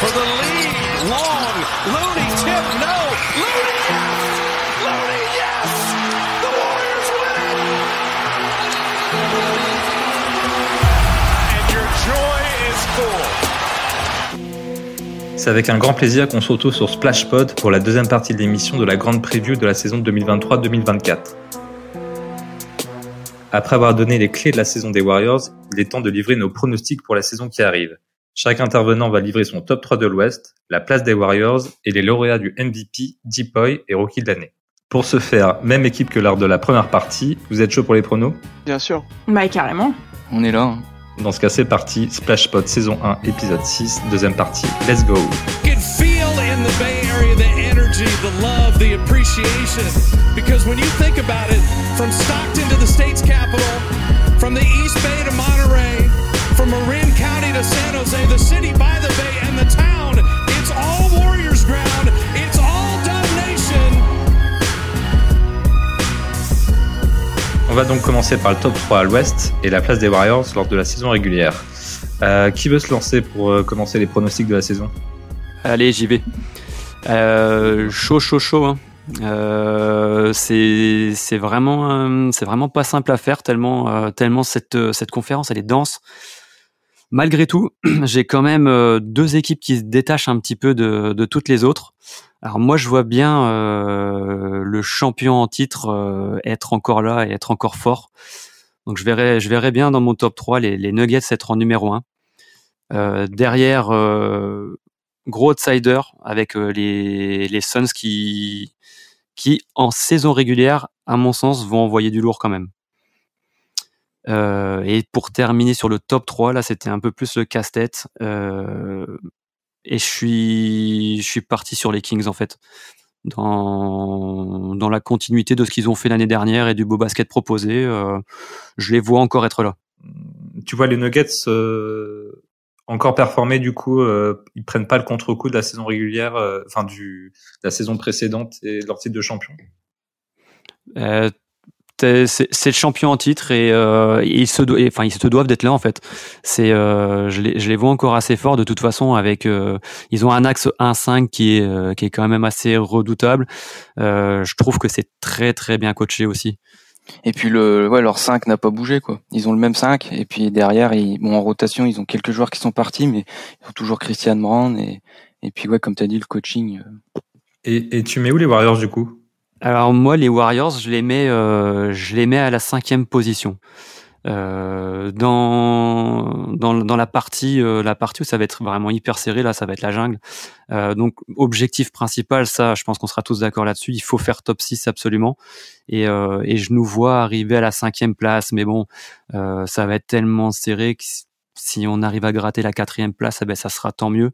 for the lead. Long, tip, no. Yes! The Warriors win! And your joy is full. C'est avec un grand plaisir qu'on retrouve sur Splashpod pour la deuxième partie de l'émission de la grande preview de la saison 2023-2024. Après avoir donné les clés de la saison des Warriors, il est temps de livrer nos pronostics pour la saison qui arrive. Chaque intervenant va livrer son top 3 de l'Ouest, la place des Warriors et les lauréats du MVP, Deepoy et Rookie de l'année. Pour ce faire, même équipe que lors de la première partie, vous êtes chaud pour les pronos? Bien sûr. Bah carrément. On est là. hein. Dans ce cas, c'est parti. Splashpod saison 1, épisode 6, deuxième partie. Let's go You can feel in the Bay Area the energy, the love, the appreciation. Because when you think about it, from Stockton to the state's capital, from the East Bay to Monterey, from Marin County to San Jose, the city by the bay and the town, it's all Warriors ground. It's all Dub Nation. On va donc commencer par le top 3 à l'ouest et la place des Warriors lors de la saison régulière. Euh, qui veut se lancer pour euh, commencer les pronostics de la saison? Allez, j'y vais. Euh, chaud, chaud, chaud. hein. Euh, c'est c'est vraiment euh, c'est vraiment pas simple à faire tellement euh, tellement cette cette conférence elle est dense. Malgré tout, j'ai quand même euh, deux équipes qui se détachent un petit peu de, toutes les autres. Alors moi, je vois bien euh, le champion en titre euh, être encore là et être encore fort. Donc je verrais, je bien dans mon top 3 les, Nuggets être en numéro 1. Euh, derrière, gros outsider avec les, les Suns qui, qui, en saison régulière, à mon sens, vont envoyer du lourd quand même. Euh, et pour terminer sur le top 3, là, c'était un peu plus le casse-tête. Euh, et je suis, je suis parti sur les Kings, en fait. Dans, dans la continuité de ce qu'ils ont fait l'année dernière et du beau basket proposé, euh, je les vois encore être là. Tu vois les Nuggets encore performer du coup, ils prennent pas le contre-coup de la saison régulière, enfin du de la saison précédente et de leur titre de champion. C'est le champion en titre et, euh, ils se do- et, enfin ils se doivent d'être là en fait. C'est euh, je, les, je les vois encore assez forts de toute façon avec euh, ils ont un axe 1-5 qui est euh, qui est quand même assez redoutable. Euh, je trouve que c'est très très bien coaché aussi. Et puis le, ouais, leur 5 n'a pas bougé quoi. Ils ont le même 5 et puis derrière, ils, bon en rotation, ils ont quelques joueurs qui sont partis, mais ils ont toujours Christian Brand et et puis ouais, comme t'as dit, le coaching. euh, Et, et tu mets où les Warriors du coup? Alors moi les Warriors je les mets euh, je les mets à la cinquième position. Euh, dans, dans la partie euh, la partie où ça va être vraiment hyper serré là ça va être la jungle. Euh, donc objectif principal ça je pense qu'on sera tous d'accord là-dessus il faut faire top 6 absolument. Et et je nous vois arriver à la cinquième place mais bon ça va être tellement serré que si- on arrive à gratter la quatrième place eh ben ça sera tant mieux.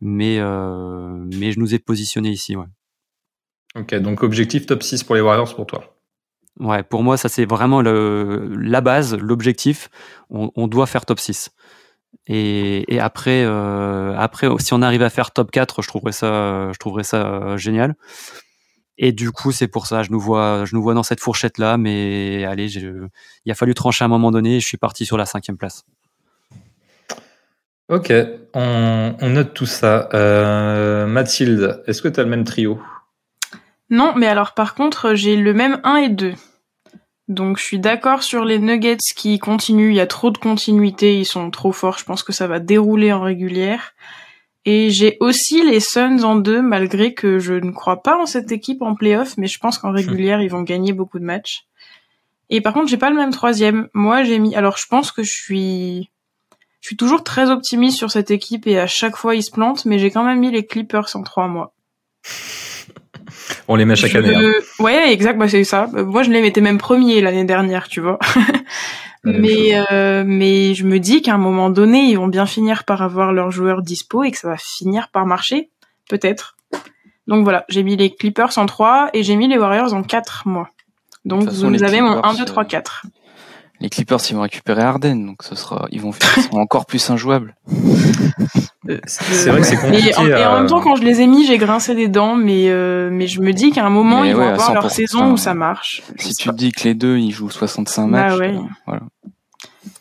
Mais mais je nous ai positionné ici Ok, donc objectif top 6 pour les Warriors pour toi. Ouais, pour moi, ça c'est vraiment le, la base, l'objectif. On, on doit faire top 6. Et, et après, euh, après, si on arrive à faire top 4, je trouverais ça, je trouverais ça euh, génial. Et du coup, c'est pour ça, je nous vois, je nous vois dans cette fourchette là. Mais allez, il a fallu trancher à un moment donné. Et je suis parti sur la cinquième place. Ok, on, on note tout ça. Euh, Mathilde, est-ce que tu as le même trio? Non, mais alors par contre, j'ai le même 1 et 2. Donc je suis d'accord sur les Nuggets qui continuent, il y a trop de continuité, ils sont trop forts, je pense que ça va dérouler en régulière. Et j'ai aussi les Suns en 2, malgré que je ne crois pas en cette équipe en playoff, mais je pense qu'en régulière, ils vont gagner beaucoup de matchs. Et par contre, j'ai pas le même troisième. Moi, j'ai mis... Alors je pense que je suis... Je suis toujours très optimiste sur cette équipe et à chaque fois ils se plantent, mais j'ai quand même mis les Clippers en 3 mois. On les met chaque Je- année. hein. Ouais, exact, bah c'est ça. Moi, je les mettais même premiers l'année dernière, tu vois. Mais euh, mais je me dis qu'à un moment donné, ils vont bien finir par avoir leurs joueurs dispo et que ça va finir par marcher, peut-être. Donc voilà, j'ai mis les Clippers en 3 et j'ai mis les Warriors en 4, moi. Donc vous les avez mon Clippers, 1, 2, 3, 4. Les Clippers, ils vont récupérer Harden, donc ce sera, ils vont faire, encore plus injouables. C'est vrai que c'est Et compliqué. en, et en même temps, quand je les ai mis, j'ai grincé des dents, mais euh, mais je me dis qu'à un moment, Mais ils ouais, vont avoir leur 100%. saison où ça marche. Si tu pas. te dis que les deux, ils jouent 65 Bah matchs, ouais. euh, voilà.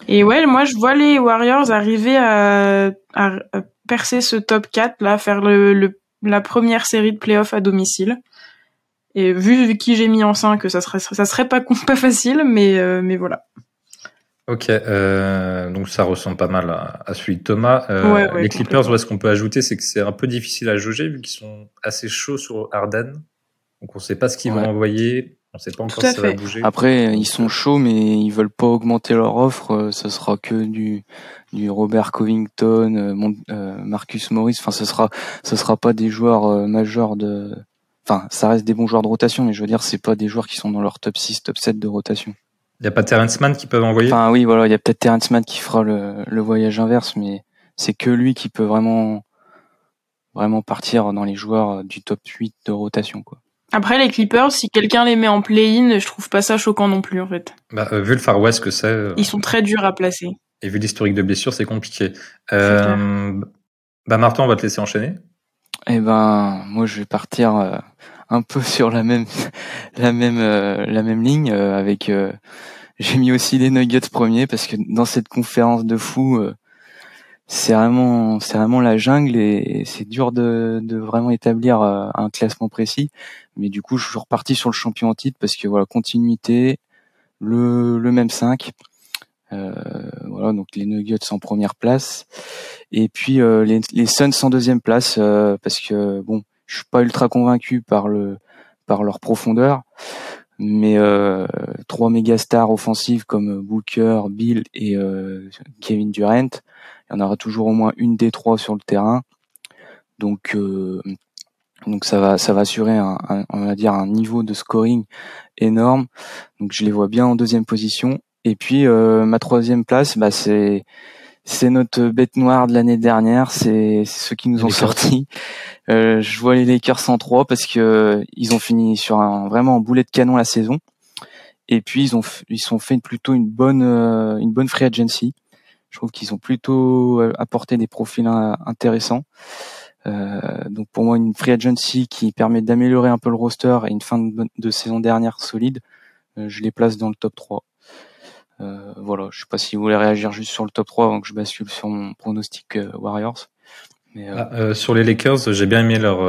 Et ouais, moi je vois les Warriors arriver à, à- percer ce top 4, là, faire le, la première série de playoffs à domicile. Et vu, qui j'ai mis en 5, ça serait, ça serait pas, pas facile, mais, euh, mais voilà. Ok, euh, donc ça ressemble pas mal à, celui de Thomas. Euh, les Clippers, ce qu'on peut ajouter, c'est que c'est un peu difficile à jauger vu qu'ils sont assez chauds sur Arden. Donc on sait pas ce qu'ils vont envoyer. On sait pas encore si ça va bouger. Après, ils sont chauds, mais ils veulent pas augmenter leur offre. Ce sera que du, du Robert Covington, Marcus Morris. Enfin, ce sera, ce sera pas des joueurs majeurs de, Enfin, ça reste des bons joueurs de rotation, mais je veux dire, c'est pas des joueurs qui sont dans leur top 6, top 7 de rotation. Il n'y a pas Terrence Mann qui peuvent envoyer? Enfin oui, voilà, il y a peut-être Terrence Mann qui fera le, le voyage inverse, mais c'est que lui qui peut vraiment vraiment partir dans les joueurs du top 8 de rotation. quoi. Après les Clippers, si quelqu'un les met en play-in, je trouve pas ça choquant non plus en fait. Bah, euh, vu le Far West que c'est... Euh, Ils sont très durs à placer. Et vu l'historique de blessures, c'est compliqué. Euh, bah Martin, on va te laisser enchaîner. Eh ben, moi, je vais partir euh, un peu sur la même, la même, euh, la même ligne euh, avec. J'ai mis aussi les Nuggets premiers parce que dans cette conférence de fou, c'est vraiment, c'est vraiment la jungle et c'est dur de, de vraiment établir un classement précis. Mais du coup, je suis reparti sur le champion en titre parce que voilà, continuité, le, le même 5. Euh, voilà, donc les Nuggets en première place. Et puis euh, les, les Suns en deuxième place euh, parce que bon, je suis pas ultra convaincu par le par leur profondeur, mais trois méga stars offensives comme Booker, Bill et Kevin Durant, il y en aura toujours au moins une des trois sur le terrain. Donc donc ça va ça va assurer un, on va dire un niveau de scoring énorme. Donc je les vois bien en deuxième position. Et puis euh, ma troisième place, bah, c'est c'est notre bête noire de l'année dernière, c'est ceux qui nous ont sortis. Euh, je vois les Lakers en 3 parce que ils ont fini sur un vraiment un boulet de canon la saison. Et puis ils ont ils sont fait plutôt une bonne euh, une bonne free agency. Je trouve qu'ils ont plutôt euh, apporté des profils intéressants. Euh, donc pour moi une free agency qui permet d'améliorer un peu le roster et une fin de, de saison dernière solide, je les place dans le top 3. Euh, voilà, je sais pas si vous voulez réagir juste sur le top 3 avant que je bascule sur mon pronostic euh, Warriors. Mais, euh, ah, sur les Lakers, j'ai bien aimé leur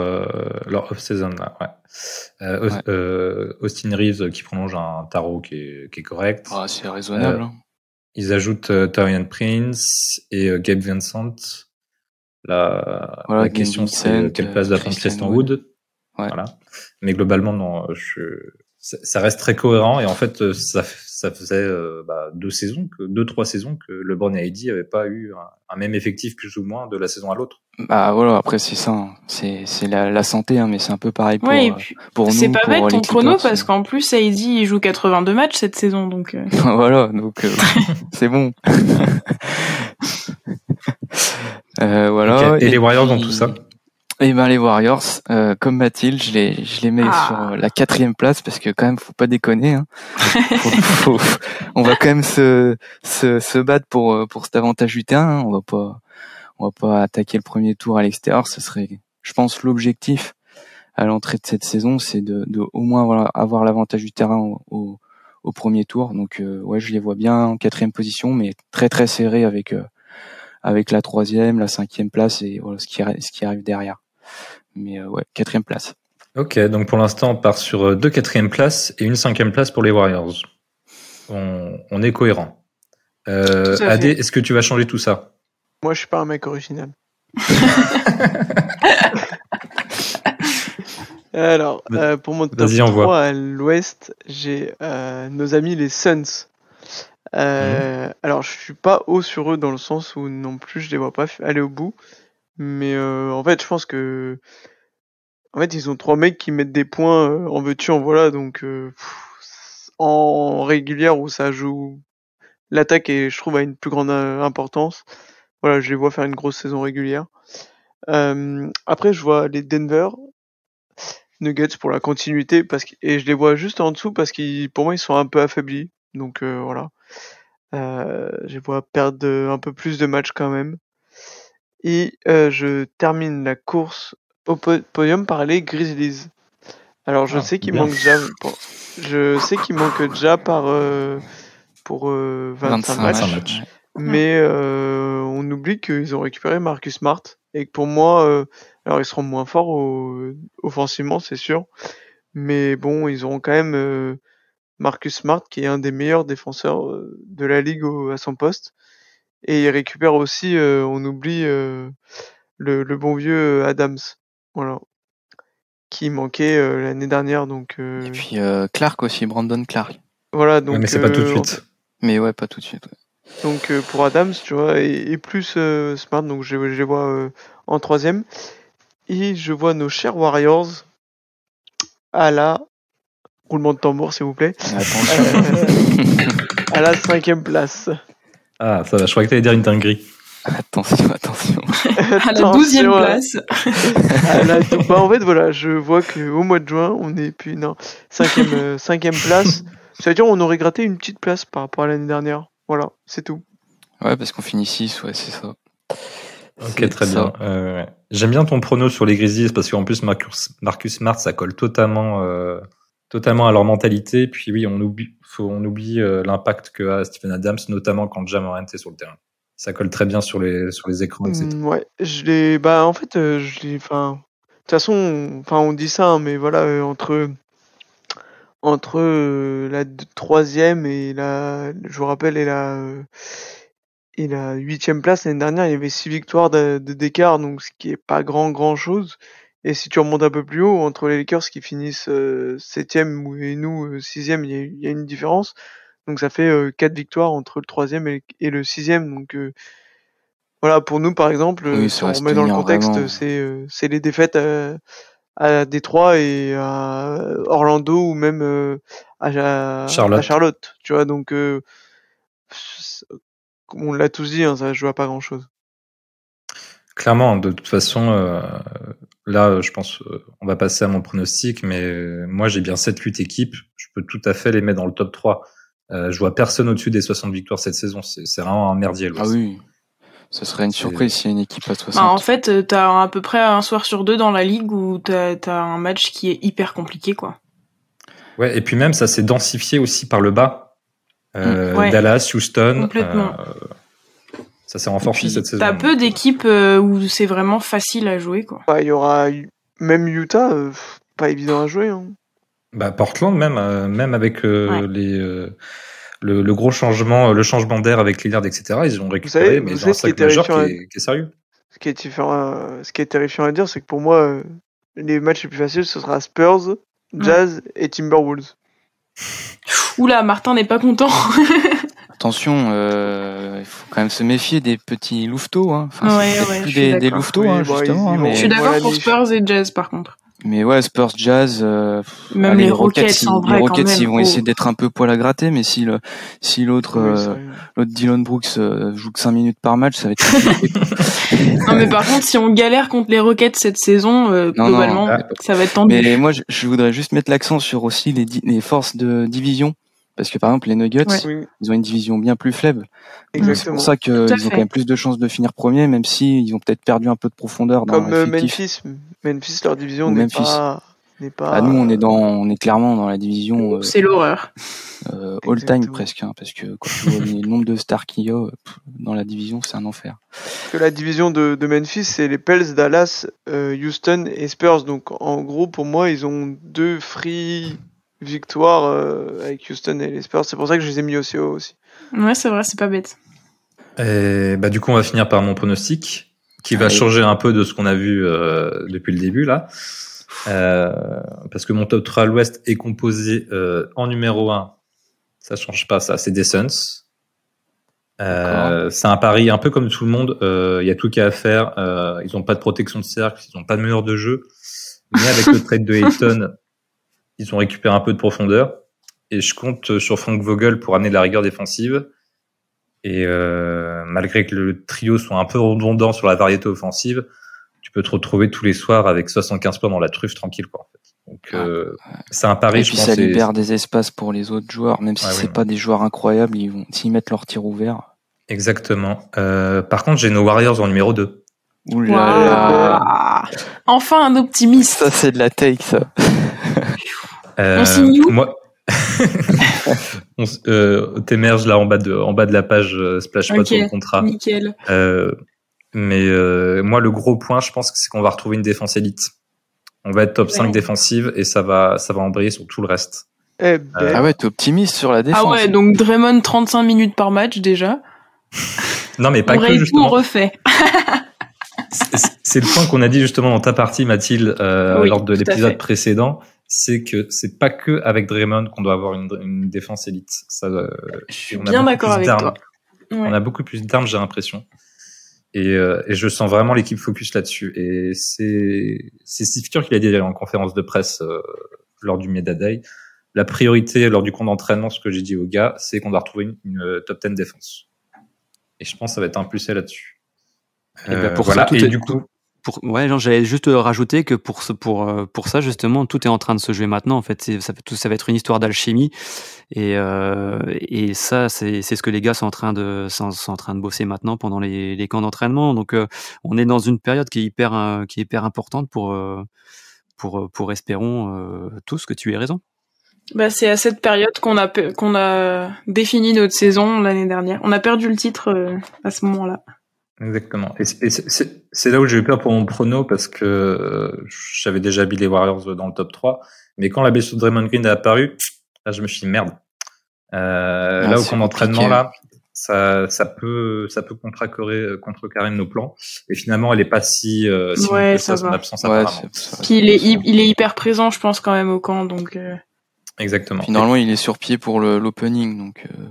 leur off-season là. Ouais. Austin Reeves qui prolonge un tarot qui est, qui est correct. Ah, c'est raisonnable. Hein. Ils ajoutent Torian Prince et Gabe Vincent. La, la question c'est quelle place va prendre Christian Wood? Voilà. Mais globalement, non, je, ça reste très cohérent et en fait ça, ça faisait euh, bah, deux saisons que deux trois saisons que LeBron et Heidi n'avaient pas eu un, même effectif plus ou moins de la saison à l'autre bah voilà après c'est ça hein. c'est c'est la, la santé hein, mais c'est un peu pareil pour ouais, euh, pour nous c'est pas bête ton chrono parce qu'en plus Heidi il joue 82 matchs cette saison donc euh. voilà donc c'est bon voilà et, les Warriors ont tout ça eh ben les Warriors, euh, comme Mathilde, je les je les mets ah. sur la quatrième place parce que quand même faut pas déconner. Hein. on va quand même se, se, se battre pour euh, pour cet avantage du terrain. Hein. On va pas on va pas attaquer le premier tour à l'extérieur. Ce serait, je pense, l'objectif à l'entrée de cette saison, c'est de, de au moins avoir l'avantage du terrain au, au, premier tour. Donc euh, ouais, je les vois bien en quatrième position, mais très très serré avec euh, avec la troisième, la cinquième place et voilà ce qui ce qui arrive derrière. Mais euh, ouais, quatrième place. Ok, donc pour l'instant, on part sur euh, deux quatrièmes places et une cinquième place pour les Warriors. On, est cohérent. Euh, Adé, est-ce que tu vas changer tout ça? Moi, je suis pas un mec original. Alors, euh, pour mon top 3 à l'ouest, j'ai nos amis les Suns. Mhm. Alors, je suis pas haut sur eux dans le sens où non plus je les vois pas aller au bout. Mais euh, en fait, je pense que en fait, ils ont trois mecs qui mettent des points euh, en veux-tu en voilà, donc euh, en régulière où ça joue l'attaque et je trouve a une plus grande importance. Voilà, je les vois faire une grosse saison régulière. après, je vois les Denver Nuggets pour la continuité parce que et je les vois juste en dessous parce qu'ils pour moi ils sont un peu affaiblis. Donc voilà. je les vois perdre un peu plus de matchs quand même. Et euh, je termine la course au podium par les Grizzlies. Alors je ah, sais qu'il manque déjà, je sais qu'il manque déjà par euh, pour 25, euh, matchs, mais on oublie qu'ils ont récupéré Marcus Smart Et que pour moi, alors ils seront moins forts offensivement, c'est sûr. Mais bon, ils auront quand même Marcus Smart, qui est un des meilleurs défenseurs de la ligue à son poste. Et ils récupèrent aussi, on oublie le, le, bon vieux Adams. Voilà qui manquait l'année dernière. Donc, Et puis Clark aussi, Brandon Clark. Voilà, donc. mais c'est pas tout de suite. Mais ouais, pas tout de suite. Donc pour Adams, tu vois, et, plus Smart, donc je, je les vois en troisième. Et je vois nos chers Warriors à la roulement de tambour, s'il vous plaît. à la cinquième place. Ah, ça va. Je crois que tu allais dire une dinguerie. Attention, attention. à la douzième place. bah, en fait, voilà, je vois qu'au mois de juin, on est puis non cinquième, euh, cinquième place. C'est-à-dire, on aurait gratté une petite place par rapport à l'année dernière. Voilà, c'est tout. Ouais, parce qu'on finit 6, ouais, c'est ça. Ok, très bien. Euh, J'aime bien ton prono sur les Grizzlies parce qu'en plus, Marcus, Marcus Smart, ça colle totalement, euh, totalement à leur mentalité. Puis oui, on oublie, euh, l'impact que a Stephen Adams, notamment quand Jamorant est sur le terrain ça colle très bien sur les écrans, etc. Mmh, ouais, je l'ai. Bah en fait, euh, je l'ai. Enfin, de toute façon, enfin on dit ça, hein, mais voilà, euh, entre entre euh, la troisième et la, je vous rappelle, et la et la huitième place l'année dernière, il y avait six victoires de d'écart, donc ce qui est pas grand grand chose. Et si tu remontes un peu plus haut, entre les Lakers qui finissent septième et nous sixième, il y, a, il y a une différence. Donc ça fait euh, quatre victoires entre le troisième et, le sixième. Donc euh, voilà, pour nous par exemple, si on remet dans le contexte, c'est euh, c'est les défaites à, à Détroit et à Orlando ou même à, Charlotte. à, Charlotte. Tu vois, donc on l'a tous dit, hein, ça joue à pas grand chose. Clairement, de toute façon, là, je pense, on va passer à mon pronostic, mais moi, j'ai bien 7-8 équipes. Je peux tout à fait les mettre dans le top 3. Euh, je vois personne au-dessus des 60 victoires cette saison. C'est vraiment un merdier. Ah oui. Ce serait une surprise s'il y a une équipe à 60. Bah, en fait, euh, t'as à peu près un soir sur deux dans la ligue où t'as as un match qui est hyper compliqué, quoi. Ouais, et puis même, ça s'est densifié aussi par le bas. Euh, mm, Dallas, Houston. Complètement. Ça s'est renforcé cette saison. T'as peu d'équipes où c'est vraiment facile à jouer, quoi. Bah, il y aura même Utah, pas évident à jouer. Hein. Bah, Portland même, euh, même avec euh, les euh, le, gros changement, le changement d'air avec Lillard, etc. Ils ont récupéré, mais ils ont un sac majeur qui est, qui est, sérieux. Ce qui est, ce qui est terrifiant à dire, c'est que pour moi, les matchs les plus faciles, ce sera Spurs, Jazz et Timberwolves. Oula, Martin n'est pas content. Attention, il faut quand même se méfier des petits louveteaux. Hein. Enfin, ouais, ouais, des, des louveteaux, hein, justement. mais... Je suis d'accord pour Spurs et Jazz, par contre. Mais ouais, Spurs Jazz, euh, même les, Rockets, ils, les Rockets, ils vont essayer d'être un peu poil à gratter, mais si le, si l'autre, euh, l'autre Dylan Brooks euh, joue que 5 minutes par match, ça va être non, mais par contre, si on galère contre les Rockets cette saison, globalement, ça va être tendu. Mais moi, je, voudrais juste mettre l'accent sur aussi les, les forces de division. Parce que par exemple, les Nuggets, ils ont une division bien plus faible. C'est pour ça qu'ils ont quand même plus de chances de finir premier, même si ils ont peut-être perdu un peu de profondeur dans Comme euh, Memphis. Memphis, leur division n'est pas, pas... Ah, nous, on est dans, on est clairement dans la division. Euh, c'est l'horreur. Euh, all time presque, hein, parce que quand tu vois le nombre de stars qu'il y a dans la division, c'est un enfer. Que la division de, de Memphis, c'est les Pels, Dallas, euh, Houston et Spurs. Donc, en gros, pour moi, ils ont deux free victoire euh, avec Houston et les Spurs. C'est pour ça que je les ai mis aussi haut aussi. Ouais, c'est vrai, c'est pas bête. Et bah, du coup, on va finir par mon pronostic, qui va changer un peu de ce qu'on a vu euh, depuis le début là. Euh, parce que mon top 3 à l'ouest est composé en numéro 1, ça change pas ça, c'est des Suns. c'est un pari un peu comme tout le monde. Il y a tout qu'il y a à faire. ils n'ont pas de protection de cercle, ils n'ont pas de meilleur de jeu. Mais avec le trade de Hayton, ils ont récupéré un peu de profondeur. Et je compte sur Frank Vogel pour amener de la rigueur défensive. Et euh, malgré que le trio soit un peu redondant sur la variété offensive, tu peux te retrouver tous les soirs avec 75 points dans la truffe tranquille. Quoi, en fait. Donc euh, c'est un pari. Et puis ça libère des espaces pour les autres joueurs, même si c'est pas des joueurs incroyables, ils vont s'ils mettent leur tir ouvert. Exactement. Euh, par contre, j'ai nos Warriors en numéro 2. Oula. Enfin un optimiste. Ça c'est de la take ça. Euh, on signe moi... on euh, t'émerge là en bas de en bas de la page euh, splash okay, pas contrat. Nickel. Euh, Mais moi, le gros point, je pense, c'est qu'on va retrouver une défense élite. On va être top 5 défensive et ça va, ça va embrayer sur tout le reste. Eh ben. Ah ouais, t'es optimiste sur la défense. Ah ouais, donc Draymond 35 minutes par match déjà. non mais pas que justement. Tout refait. c'est le point qu'on a dit justement dans ta partie Mathilde euh, lors de l'épisode précédent, c'est que c'est pas que avec Draymond qu'on doit avoir une, une défense élite. Ça, euh, Je suis bien d'accord avec toi. On a beaucoup plus d'armes, j'ai l'impression. Et, euh, et, je sens vraiment l'équipe focus là-dessus. Et c'est c'est Steve Kerr qui l'a dit en conférence de presse euh, lors du Meda Day. La priorité lors du compte d'entraînement, ce que j'ai dit aux gars, c'est qu'on doit retrouver une, une, euh, top 10 défense. Et je pense que ça va être impulsé là-dessus. Et ben pour voilà. Ça, et du coup, pour, ouais, j'allais juste rajouter que pour pour, pour ça, justement, tout est en train de se jouer maintenant. En fait, ça, va être une histoire d'alchimie. Et, euh, et ça, c'est ce que les gars sont en train de, sont, en train de bosser maintenant pendant les, les camps d'entraînement. Donc, euh, on est dans une période qui est hyper, euh, qui est hyper importante pour, euh, pour, pour espérons tous que tu aies raison. Bah, c'est à cette période qu'on a, qu'on a défini notre saison l'année dernière. On a perdu le titre à ce moment-là. Exactement. Et c'est là où j'ai eu peur pour mon prono parce que euh, j'avais déjà mis les Warriors dans le top 3. Mais quand la blessure de Draymond Green est apparue, là, je me suis dit merde. Euh, ah, là, au camp d'entraînement, là, ça, ça peut, ça peut contrecarrer, contrecarrer nos plans. Et finalement, elle est pas si, euh, si ouais, ça son absence ouais, Puis il est, il est hyper présent, je pense, quand même au camp, donc. Euh... Exactement. Finalement, il est sur pied pour l'opening, donc. Euh.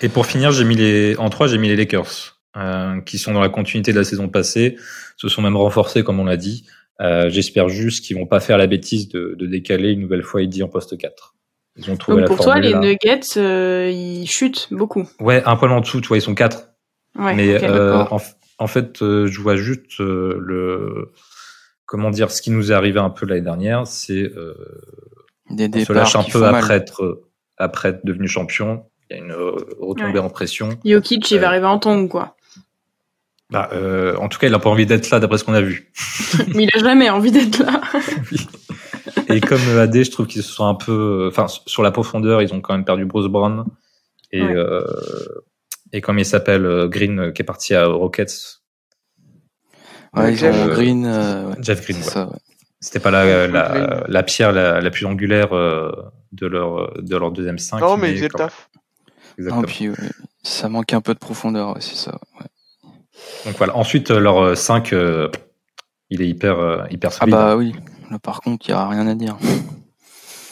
Et pour finir, j'ai mis les, en 3, j'ai mis les Lakers. Euh, qui sont dans la continuité de la saison passée, se sont même renforcés comme on l'a dit. Euh, J'espère juste qu'ils vont pas faire la bêtise de, de décaler une nouvelle fois Eddie en poste 4. Ils ont trouvé Donc pour toi, les Nuggets, euh, ils chutent beaucoup. Ouais, un poil en dessous, tu vois, ils sont 4. Ouais, Mais euh, en, en, fait, euh, je vois juste le comment dire, ce qui nous est arrivé un peu l'année dernière, c'est des on se lâche un peu après être après être devenu champion. Il y a une retombée en pression. Jokic, il va arriver en tombe, quoi. Bah, euh, en tout cas, il n'a pas envie d'être là, d'après ce qu'on a vu. Mais il a jamais envie d'être là. Et comme AD, je trouve qu'ils se sont un peu, enfin, sur la profondeur, ils ont quand même perdu Bruce Brown et euh, et comme il s'appelle euh, Green, euh, qui est parti à Rockets. Ouais, Jeff Green. Ouais. Jeff Green. Ouais. C'était pas la, la, la, pierre la, la plus angulaire de leur de leur deuxième 5. Non, mais, ils étaient taf. Exactement. puis, ça manque un peu de profondeur, c'est ça. Ouais. Donc voilà. Ensuite, euh, leur 5, euh, euh, il est hyper, hyper solide. Ah bah oui. Là, par contre, il n'y a rien à dire.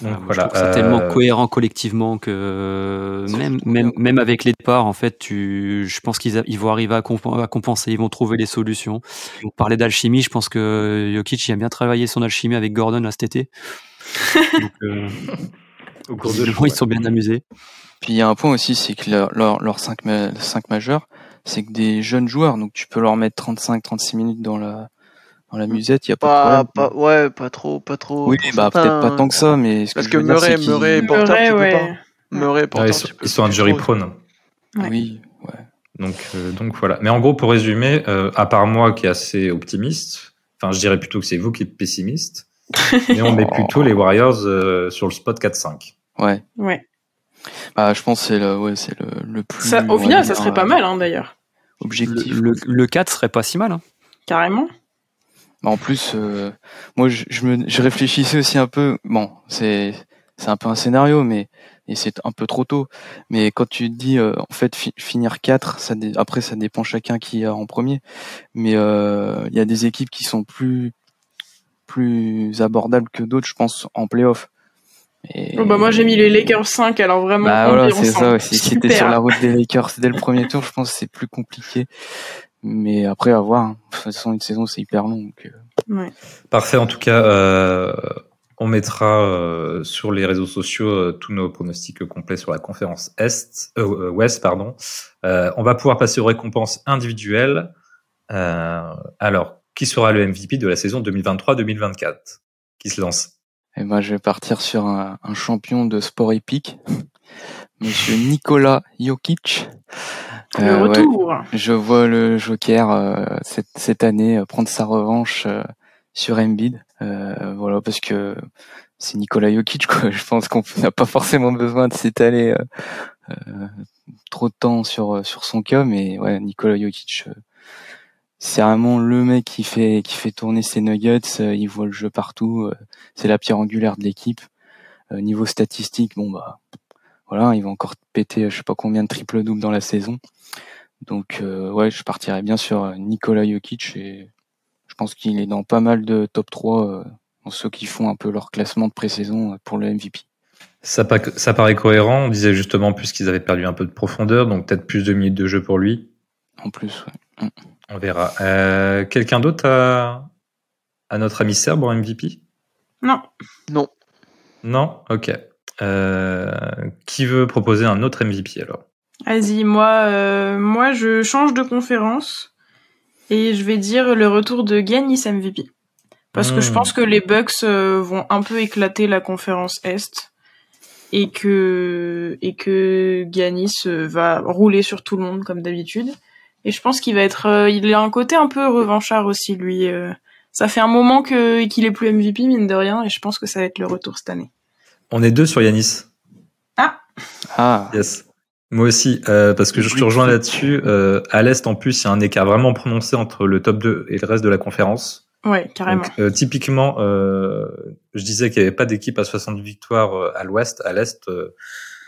Donc, ah, voilà. C'est tellement cohérent collectivement que même, même, même avec les départs, en fait, tu, je pense qu'ils ils vont arriver à, compenser, ils vont trouver des solutions. On parlait d'alchimie, je pense que Jokic il a bien travaillé son alchimie avec Gordon là, cet été. Donc, euh, au cours de ils sont bien amusés. Puis il y a un point aussi, c'est que leurs leur, leur 5 majeurs, c'est que des jeunes joueurs, donc tu peux leur mettre 35-36 minutes dans la dans la musette, il y a pas, de problème. Pas, ouais, pas trop, pas trop. Oui, bah peut-être pas tant que ça, mais ce parce que, Murray, Murray, Porter, tu peux pas. Murray, Porter, ils sont, un jury prone. Oui, ouais. Donc, euh, donc voilà. Mais en gros, pour résumer, euh, à part moi qui est assez optimiste, enfin, je dirais plutôt que c'est vous qui êtes pessimiste, mais on met plutôt les Warriors euh, sur le spot 4-5. Ouais. Ouais. Bah, je pense que c'est le, ouais, c'est le, le plus. Ça, au final, ça serait pas mal, hein, d'ailleurs objectif. Le, le, 4 serait pas si mal. Hein. Carrément. Bah, en plus, euh, moi, je, je, me, je réfléchissais aussi un peu. Bon, c'est c'est un peu un scénario, mais et c'est un peu trop tôt. Mais quand tu te dis, euh, en fait, finir 4, ça après, ça dépend chacun qui est en premier. Mais euh, il y a des équipes qui sont plus plus abordables que d'autres, je pense, en playoff. Oh, bah moi j'ai mis les Lakers 5 alors vraiment bah voilà c'est ça aussi. Si t'es sur la route des Lakers dès le premier tour je pense que c'est plus compliqué. Mais après à voir hein. de toute façon une saison c'est hyper long donc, euh. ouais. parfait. En tout cas euh, on mettra euh, sur les réseaux sociaux euh, tous nos pronostics complets sur la conférence Est euh, Ouest pardon. On va pouvoir passer aux récompenses individuelles. Alors qui sera le MVP de la saison 2023-2024 qui se lance? Et eh ben, je vais partir sur un, un champion de sport épique, Monsieur Nicolas Jokic. Le euh, retour. je vois le Joker euh, cette, cette, année euh, prendre sa revanche euh, sur Embiid. voilà, parce que c'est Nicolas Jokic. Quoi. Je pense qu'on n'a pas forcément besoin de s'étaler trop de temps sur sur son cas, mais ouais, Nicolas Jokic c'est vraiment le mec qui fait qui fait tourner ses nuggets. il voit le jeu partout. c'est la pierre angulaire de l'équipe. niveau statistique, bon bah voilà, il va encore péter je sais pas combien de triple double dans la saison. Donc ouais, je partirais bien sur Nikola Jokic et je pense qu'il est dans pas mal de top 3 en ceux qui font un peu leur classement de pré-saison pour le MVP. Ça, paraît cohérent. On disait justement plus qu'ils avaient perdu un peu de profondeur, donc peut-être plus de minutes de jeu pour lui. En plus, ouais. Mm. On verra. Euh, quelqu'un d'autre à... notre ami Serbe en MVP Non. Non. Non? Ok. Euh, qui veut proposer un autre MVP alors? Vas-y, moi, euh, moi je change de conférence et je vais dire le retour de Giannis MVP. Parce que je hmm. pense que les Bucks vont un peu éclater la conférence Est et que et que Giannis va rouler sur tout le monde comme d'habitude. Et je pense qu'il va être, euh, il a un côté un peu revanchard aussi lui. Euh. ça fait un moment que qu'il est plus MVP mine de rien, et je pense que ça va être le retour cette année. On est deux sur Yanis. Ah. Ah. Yes. Moi aussi, parce que je te rejoins là-dessus. à l'est, en plus, il y a un écart vraiment prononcé entre le top 2 et le reste de la conférence. Ouais, carrément. Euh, typiquement, euh, je disais qu'il n'y avait pas d'équipe à 60 victoires euh, à l'ouest, à l'est.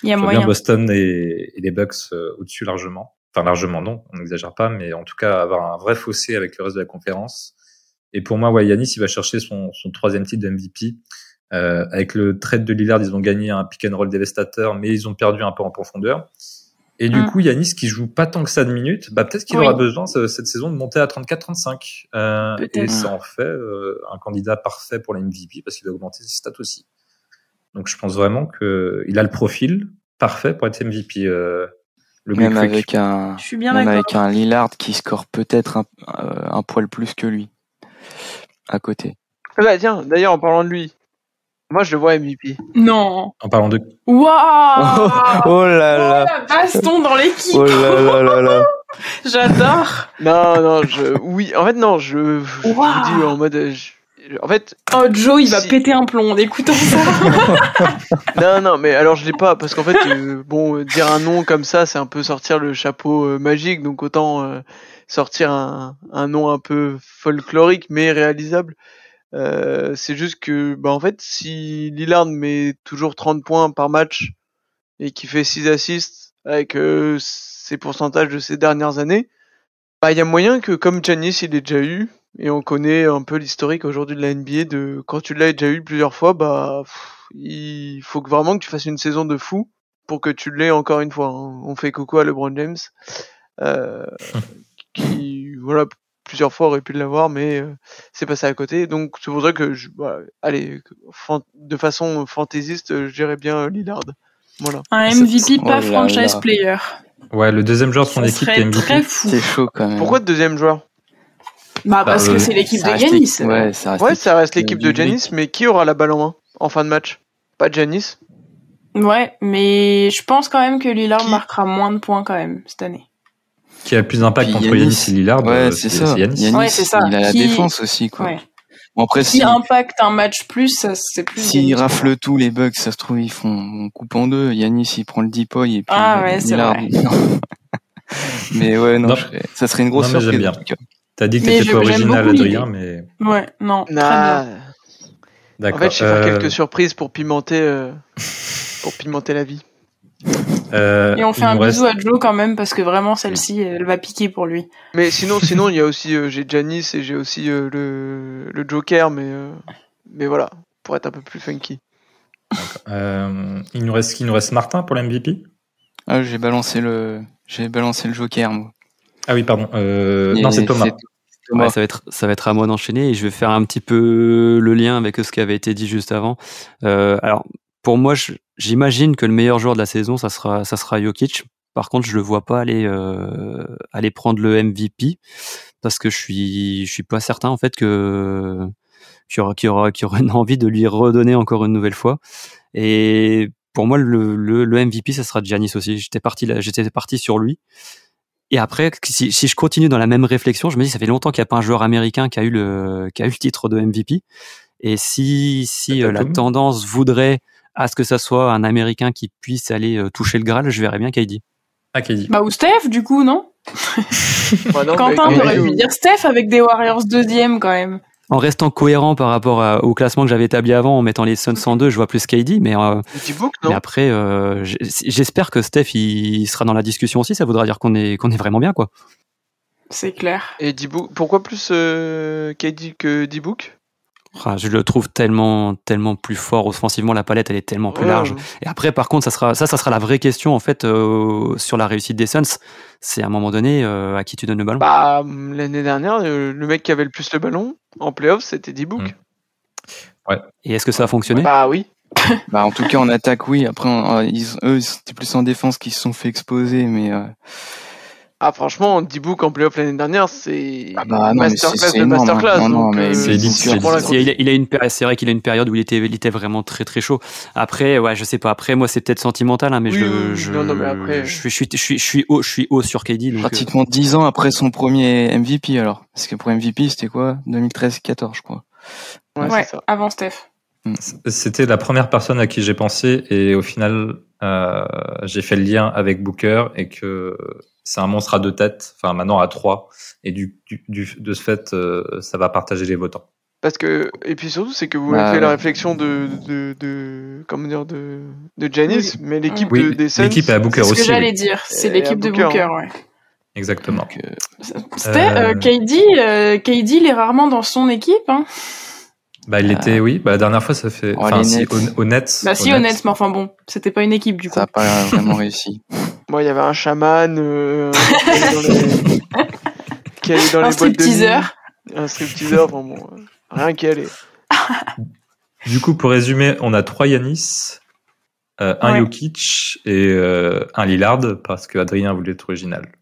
Il y a moyen. Boston et, les Bucks au-dessus largement. Enfin, largement non, on n'exagère pas, mais en tout cas, avoir un vrai fossé avec le reste de la conférence. Et pour moi, ouais, Yanis, il va chercher son, son troisième titre de MVP. avec le trade de Lillard, ils ont gagné un pick and roll dévastateur, mais ils ont perdu un peu en profondeur. Et du mm. coup, Yanis qui joue pas tant que ça de minutes, bah peut-être qu'il aura besoin cette saison de monter à 34-35. Euh, et ça en fait euh, un candidat parfait pour la MVP parce qu'il va augmenter ses stats aussi. Donc je pense vraiment que il a le profil parfait pour être MVP. Euh, le même avec un, je suis bien même avec un Lillard qui score peut-être un, euh, un poil plus que lui à côté. Ah bah tiens, d'ailleurs en parlant de lui, moi, je le vois MVP. Non. En parlant de. Waouh Oh, là là. Oh, la baston dans l'équipe. Oh là là là là. J'adore. Non, non, je. Oui, en fait, non, je. Je vous dis en mode. En fait. Oh, Joe, il va péter un plomb en écoutant ça. non, non, mais alors je l'ai pas, parce qu'en fait, euh, bon, dire un nom comme ça, c'est un peu sortir le chapeau euh, magique, donc autant euh, sortir un, un nom un peu folklorique, mais réalisable. Euh, c'est juste que, bah, en fait, si Lillard met toujours 30 points par match et qui fait 6 assists avec ses pourcentages de ces dernières années, bah, il y a moyen que comme Giannis il est déjà eu, et on connaît un peu l'historique aujourd'hui de la NBA, de quand tu l'as déjà eu plusieurs fois, bah, il faut que vraiment que tu fasses une saison de fou pour que tu l'aies encore une fois. Hein. On fait coucou à LeBron James, euh, qui, voilà, plusieurs fois aurait pu l'avoir, mais euh, c'est passé à côté. Donc c'est pour ça que, je, bah, allez, de façon fantaisiste, je dirais bien Lillard. Voilà. Un MVP pas oh franchise player. Ouais, le deuxième joueur de son équipe est MVP. Très fou. C'est chaud quand même. Pourquoi deuxième joueur? Bah, parce que c'est l'équipe de Giannis. Ouais, ça reste, ouais, ça reste l'équipe de Giannis, mais qui aura la balle en main en fin de match? Pas Giannis Ouais, mais je pense quand même que Lillard marquera moins de points quand même cette année qui a plus d'impact entre Yanis et Lillard. Ouais, euh, c'est ça. Yanis. ouais, c'est ça. Il a la défense aussi, quoi. Ouais. Bon, après, si, impacte un match plus, c'est plus. S'il rafle tout, les bugs, ça se trouve, ils font, on coupe en deux. Yanis, il prend le depoy et puis. Ah ouais, c'est vrai. mais ouais, non, ça serait une grosse non, surprise. T'as dit que t'étais pas original, Adrien, mais. Ouais, non. Nah. D'accord. En fait, je vais faire euh, quelques surprises pour pimenter, euh, pour pimenter la vie. Euh, et on fait un bisou à Joe quand même parce que vraiment celle-ci elle va piquer pour lui. Mais sinon sinon il y a aussi euh, j'ai Janice et j'ai aussi euh, le, le Joker mais mais voilà pour être un peu plus funky. il nous reste qui nous reste Martin pour l'MVP ah, j'ai balancé le j'ai balancé le Joker moi. Ah oui pardon non c'est Thomas. ça va être ça va être à moi d'enchaîner et je vais faire un petit peu le lien avec ce qui avait été dit juste avant. alors pour moi, j'imagine que le meilleur joueur de la saison, ça sera, ça sera Jokic. Par contre, je le vois pas aller, euh, aller prendre le MVP parce que je suis, je suis pas certain en fait que qu'il y aura, qu'il aura, aura une envie de lui redonner encore une nouvelle fois. Et pour moi, le, le, le MVP, ça sera Giannis aussi. J'étais parti, j'étais parti sur lui. Et après, si, si, je continue dans la même réflexion, je me dis, ça fait longtemps qu'il n'y a pas un joueur américain qui a eu le, qui a eu le titre de MVP. Et si, si euh, la tendance voudrait à ce que ça soit un Américain qui puisse aller euh, toucher le Graal, je verrais bien KD. Ah, KD. Bah, ou Steph, du coup, non, bah Quentin aurait pu dire Steph avec des Warriors deuxième quand même. En restant cohérent par rapport au classement que j'avais établi avant, en mettant les Suns en deux, je vois plus KD, mais, euh, mais après, euh, j'espère que Steph il sera dans la discussion aussi. Ça voudra dire qu'on est qu'on est vraiment bien, quoi. C'est clair. Et D-Book, pourquoi plus euh, KD que D-Book je le trouve tellement, tellement plus fort offensivement. La palette, elle est tellement plus large. Et après, par contre, ça sera, ça, ça sera la vraie question en fait euh, sur la réussite des Suns. C'est à un moment donné euh, à qui tu donnes le ballon? Bah, l'année dernière, le mec qui avait le plus le ballon en playoff, c'était D-Book. Mm. Ouais. Et est-ce que ça a fonctionné? Bah oui. bah en tout cas en attaque oui. Après, ils, eux, c'était plus en défense qu'ils se sont fait exposer, mais. Euh, ah franchement, D-Book en playoff l'année dernière, c'est ah bah, masterclass de masterclass. Non, non, mais c'est il, a une c'est vrai qu'il a une période où il était, il était vraiment très très chaud. Après, ouais, je sais pas. Après, moi, c'est peut-être sentimental, hein, mais je, je, non, mais après... je, suis, je suis, je suis, je suis haut, je suis haut sur KD. Donc Pratiquement dix ans après son premier MVP, alors. Parce que pour MVP, c'était quoi? 2013-14, je crois. Ouais, ouais avant Steph. Hmm. C'était la première personne à qui j'ai pensé et au final, euh, j'ai fait le lien avec Booker et que c'est un monstre à deux têtes, enfin maintenant à trois, et du, du, de ce fait, euh, ça va partager les votants. Parce que et puis surtout c'est que vous avez bah, fait la réflexion de de, de comment dire de de Janice, mais l'équipe oui, de, des L'équipe est à Booker aussi. C'est ce que j'allais dire, c'est l'équipe de Booker, hein. ouais. Exactement. C'était euh, KD, euh, KD, il est rarement dans son équipe. Hein. Bah, il était, oui. Bah, la dernière fois, ça fait. enfin, si, honnête. Bah, si, honnête, mais enfin bon, c'était pas une équipe du coup. Ça a pas vraiment réussi. Moi, il y avait un chaman. Euh, qui allait dans un les boîtes de Un stripteaser, enfin bon, euh, rien qui allait. Du coup, pour résumer, on a trois Yanis, euh, un Jokic et euh, un Lillard parce que Adrien voulait être original.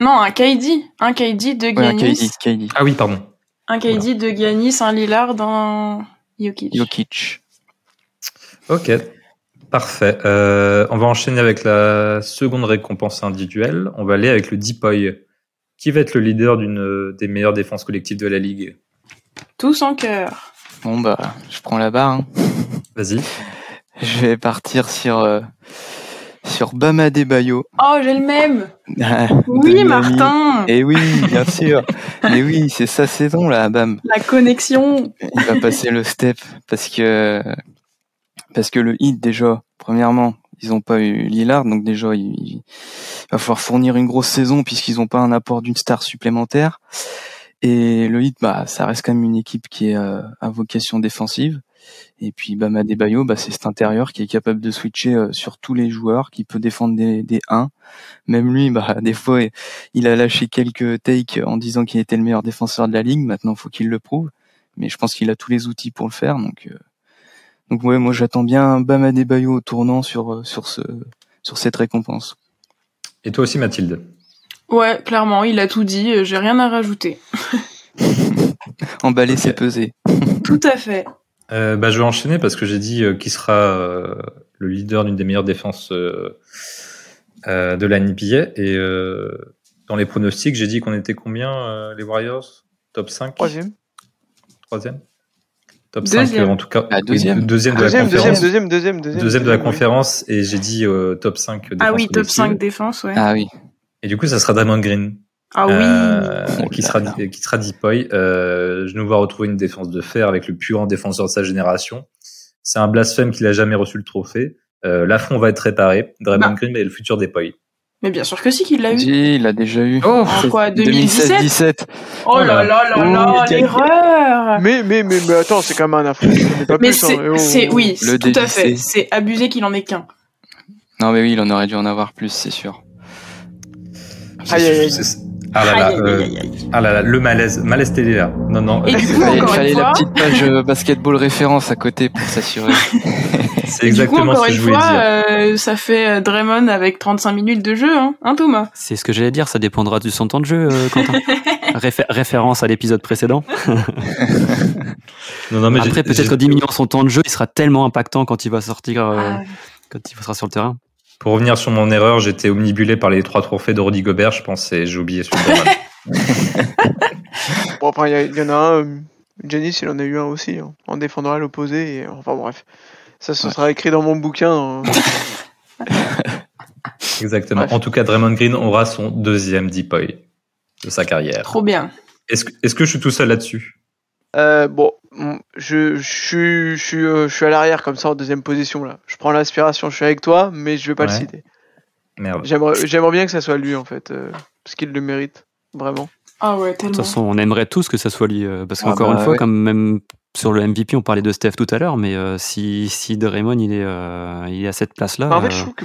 Non, un KD. Un KD, de Yanis. KD, Ah oui, pardon. Un KD, de Giannis, un Lillard, un Jokic. Jokic. Ok, parfait. Euh, on va enchaîner avec la seconde récompense individuelle. On va aller avec le Deepoy. Qui va être le leader d'une des meilleures défenses collectives de la ligue? Tous en cœur. Bon bah, je prends la barre. Hein. Vas-y. Je vais partir sur euh, sur Bama Bayo. Oh, j'ai le même. oui, Martin. Et eh oui, bien sûr. Mais oui, c'est sa saison là, Bam. La connexion. Il va passer le step parce que parce que le hit déjà, premièrement, ils n'ont pas eu Lillard, donc déjà il, va falloir fournir une grosse saison puisqu'ils n'ont pas un apport d'une star supplémentaire. Et le hit, bah, ça reste quand même une équipe qui est euh, à vocation défensive. Et puis Adebayo, bah, c'est cet intérieur qui est capable de switcher euh, sur tous les joueurs, qui peut défendre des, des 1. Même lui, bah, des fois, il a lâché quelques takes en disant qu'il était le meilleur défenseur de la ligue. Maintenant, faut qu'il le prouve. Mais je pense qu'il a tous les outils pour le faire. Donc, euh, donc ouais, moi j'attends bien Bama Adebayo au tournant sur euh, sur ce sur cette récompense. Et toi aussi, Mathilde? Ouais, clairement, il a tout dit. J'ai rien à rajouter. Emballer, c'est peser. Tout à fait. Euh, bah, je vais enchaîner parce que j'ai dit euh, qui sera euh, le leader d'une des meilleures défenses de la NBA. Et dans les pronostics, j'ai dit qu'on était combien les Warriors? Top 5 Troisième. Troisième? Top 5 en tout cas. Ah, deuxième. Deuxième de la conférence. Deuxième, deuxième, deuxième, deuxième. de la conférence et j'ai dit top 5 défense Ah oui, top 5 défense, ouais. Ah oui. Et du coup, ça sera Draymond Green. Ah oui. Euh, qui, sera, qui sera Deepoy. Euh, je nous vois retrouver une défense de fer avec le plus grand défenseur de sa génération. C'est un blasphème qu'il a jamais reçu le trophée. Euh, L'affront va être réparé. Draymond bah. Green est le futur Deepoy. Mais bien sûr que si qu'il l'a eu. Si, il l'a déjà eu. Oh, quoi, 2017 Oh là là là là, l'erreur mais, mais, mais, mais attends, c'est quand même un affront. Mais hein. c'est, oui, tout à fait. C'est abusé qu'il en ait qu'un. Non, mais oui, il en aurait dû en avoir plus, c'est sûr. Aïe, aïe, aïe. Ah là là, euh, ah là là, le malaise, malaise télé là. Non non. Et il fallait, la petite page euh, basketball référence à côté pour s'assurer. C'est exactement ce que je voulais fois, dire. Euh, ça fait Draymond avec 35 minutes de jeu, hein, hein Thomas? C'est ce que j'allais dire, ça dépendra du son temps de jeu, euh, Quentin. référence à l'épisode précédent. non, non, mais Après, peut-être qu'en diminuant son temps de jeu, il sera tellement impactant quand il va sortir, ah. quand il sera sur le terrain. Pour revenir sur mon erreur, j'étais omnibulé par les trois trophées de Rudy Gobert, je pense, et j'ai oublié celui Bon, après, il y, en a un. Euh, Janice, il en a eu un aussi, hein, en défendant à l'opposé. Et, enfin, bref. Ça, ce sera écrit dans mon bouquin. Hein. Exactement. En tout cas, Draymond Green aura son deuxième Deepoy de sa carrière. Trop bien. Est-ce que, est que je suis tout seul là-dessus? Euh, Bon, je, je, je, euh, je, suis à l'arrière comme ça en deuxième position là. Je prends l'inspiration, je suis avec toi, mais je vais pas le citer. Merde. J'aimerais bien que ça soit lui en fait, euh, parce qu'il le mérite, vraiment. Ah ouais, tellement. De toute façon, on aimerait tous que ça soit lui, parce ah qu'encore une bah fois, comme même sur le MVP, on parlait de Steph tout à l'heure, mais si, si Draymond il est, il est à cette place-là, bah, en fait, je trouve que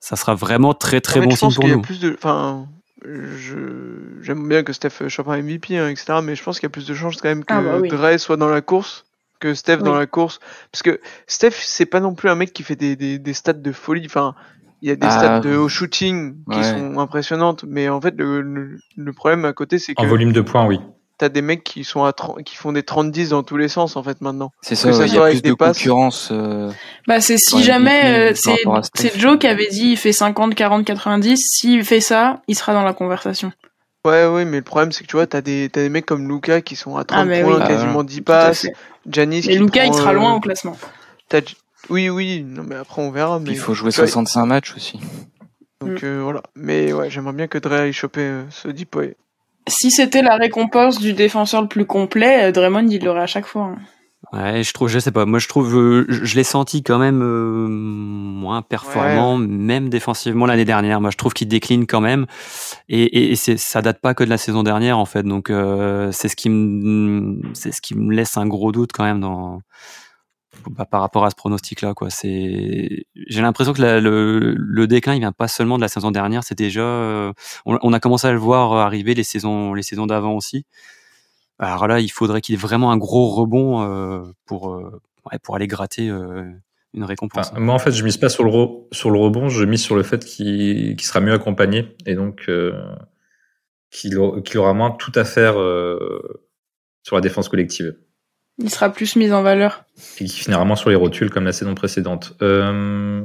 ça sera vraiment très très bon signe pour nous. Plus de, enfin, j'aime bien que Steph chope un MVP, hein, etc. Mais je pense qu'il y a plus de chances quand même que ah bah Dre soit dans la course que Steph dans la course. Parce que Steph, c'est pas non plus un mec qui fait des, des, des stats de folie. Enfin, il y a des stats ah. de haut shooting qui sont impressionnantes. Mais en fait, le, le problème à côté, c'est que. En volume de points, oui t'as des mecs qui sont à qui font des 30-10 dans tous les sens en fait maintenant. C'est ça, il y a plus de concurrence. Euh, bah c'est si jamais euh, c'est Joe qui avait dit il fait 50 40 90, s'il fait ça, il sera dans la conversation. Ouais ouais, mais le problème c'est que tu vois, t'as des t'as des mecs comme Luca qui sont à 30 ah, points, quasiment 10 passes. Janis Mais Luca il sera loin euh, au classement. Oui oui, non mais après on verra mais il faut jouer 65 matchs aussi. Donc mm. voilà, mais ouais, j'aimerais bien que Dre aille choper ce deep si c'était la récompense du défenseur le plus complet, euh, Draymond il l'aurait à chaque fois. Hein. Ouais, je trouve, je sais pas. Moi, je trouve, euh, je, l'ai senti quand même euh, moins performant, même défensivement l'année dernière. Moi, je trouve qu'il décline quand même, et, et, c'est, ça date pas que de la saison dernière en fait. Donc, c'est ce qui me, c'est ce qui me laisse un gros doute quand même dans bah, par rapport à ce pronostic-là. Quoi. J'ai l'impression que le, déclin, il vient pas seulement de la saison dernière. C'est déjà, euh, on, a commencé à le voir arriver les saisons, les saisons d'avant aussi. Alors là, il faudrait qu'il ait vraiment un gros rebond euh, pour, euh, pour aller gratter une récompense. moi, en fait, je mise pas sur le, sur le rebond, je mise sur le fait qu'il sera mieux accompagné et donc qu'il aura moins tout à faire sur la défense collective. Il sera plus mis en valeur. Et qui finira moins sur les rotules comme la saison précédente. Euh,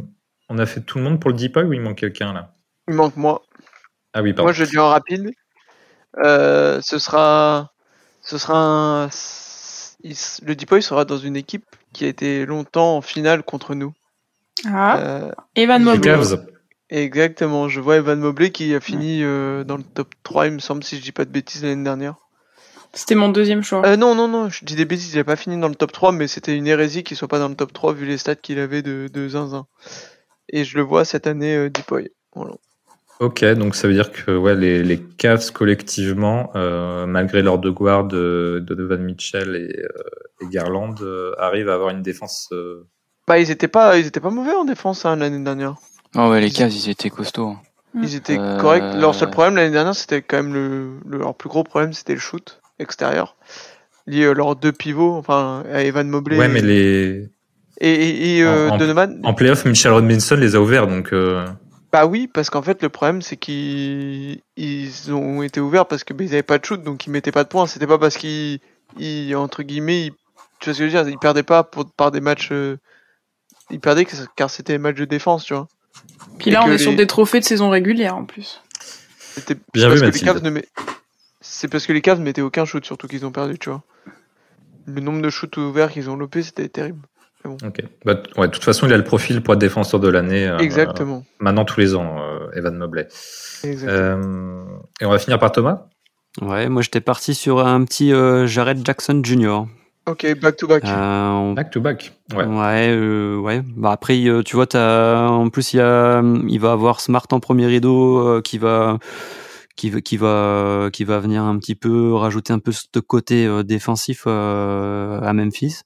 on a fait tout le monde pour le Deepoy ou il manque quelqu'un là? Il manque moi. Ah oui, pardon. Moi je dis en rapide. Euh, ce sera. Ce sera un... Le Deepoy sera dans une équipe qui a été longtemps en finale contre nous. Ah. Euh, Evan Mobley. Exactement, je vois Evan Mobley qui a fini dans le top 3, il me semble, si je dis pas de bêtises, l'année dernière. C'était mon deuxième choix. Euh, non, non, non, je dis des bêtises, il n'a pas fini dans le top 3, mais c'était une hérésie qu'il soit pas dans le top 3 vu les stats qu'il avait de, de Zinzin. Et je le vois cette année, euh. Voilà. Ok, donc ça veut dire que ouais, les, les Cavs collectivement, euh, malgré leur guards de, de Donovan Mitchell et, euh, et Garland, euh, arrivent à avoir une défense. Euh, bah, ils étaient pas, ils étaient pas mauvais en défense hein, l'année dernière. Oh ouais, les Cavs, ils étaient costauds. Ils étaient corrects. Leur seul problème l'année dernière, c'était quand même le, le, leur plus gros problème, c'était le shoot extérieur. Lié euh, leurs deux pivots, enfin, à Evan Mobley. Ouais, mais les. Et, et, euh, en, Donovan. En playoff, Mitchell Robinson les a ouverts, donc. Euh, bah oui, parce qu'en fait, le problème, c'est qu'ils ils ont été ouverts parce que bah, ils avaient pas de shoot, donc ils mettaient pas de points. C'était pas parce qu'ils, entre guillemets, tu vois ce que je veux dire, ils perdaient pas pour, par des matchs. Ils perdaient car c'était des matchs de défense, tu vois. Puis là, on est sur des trophées de saison régulière en plus. C'était Bien parce vu, que les Cavs ne, c'est parce que les Cavs mettaient aucun shoot, surtout qu'ils ont perdu, tu vois. Le nombre de shoots ouverts qu'ils ont lopé, c'était terrible. Ok. Bah, ouais, de toute façon, il a le profil pour être défenseur de l'année. Euh, Exactement. maintenant, tous les ans, euh, Evan Mobley. Euh, et on va finir par Thomas? Ouais, moi j'étais parti sur un petit Jared Jackson Jr. Ok, back to back. Back to back. Ouais. Ouais, ouais. Bah après, tu vois, as... en plus il y a, il va avoir Smart en premier rideau qui va qui, qui va qui va venir un petit peu rajouter un peu ce côté euh, défensif euh, à Memphis.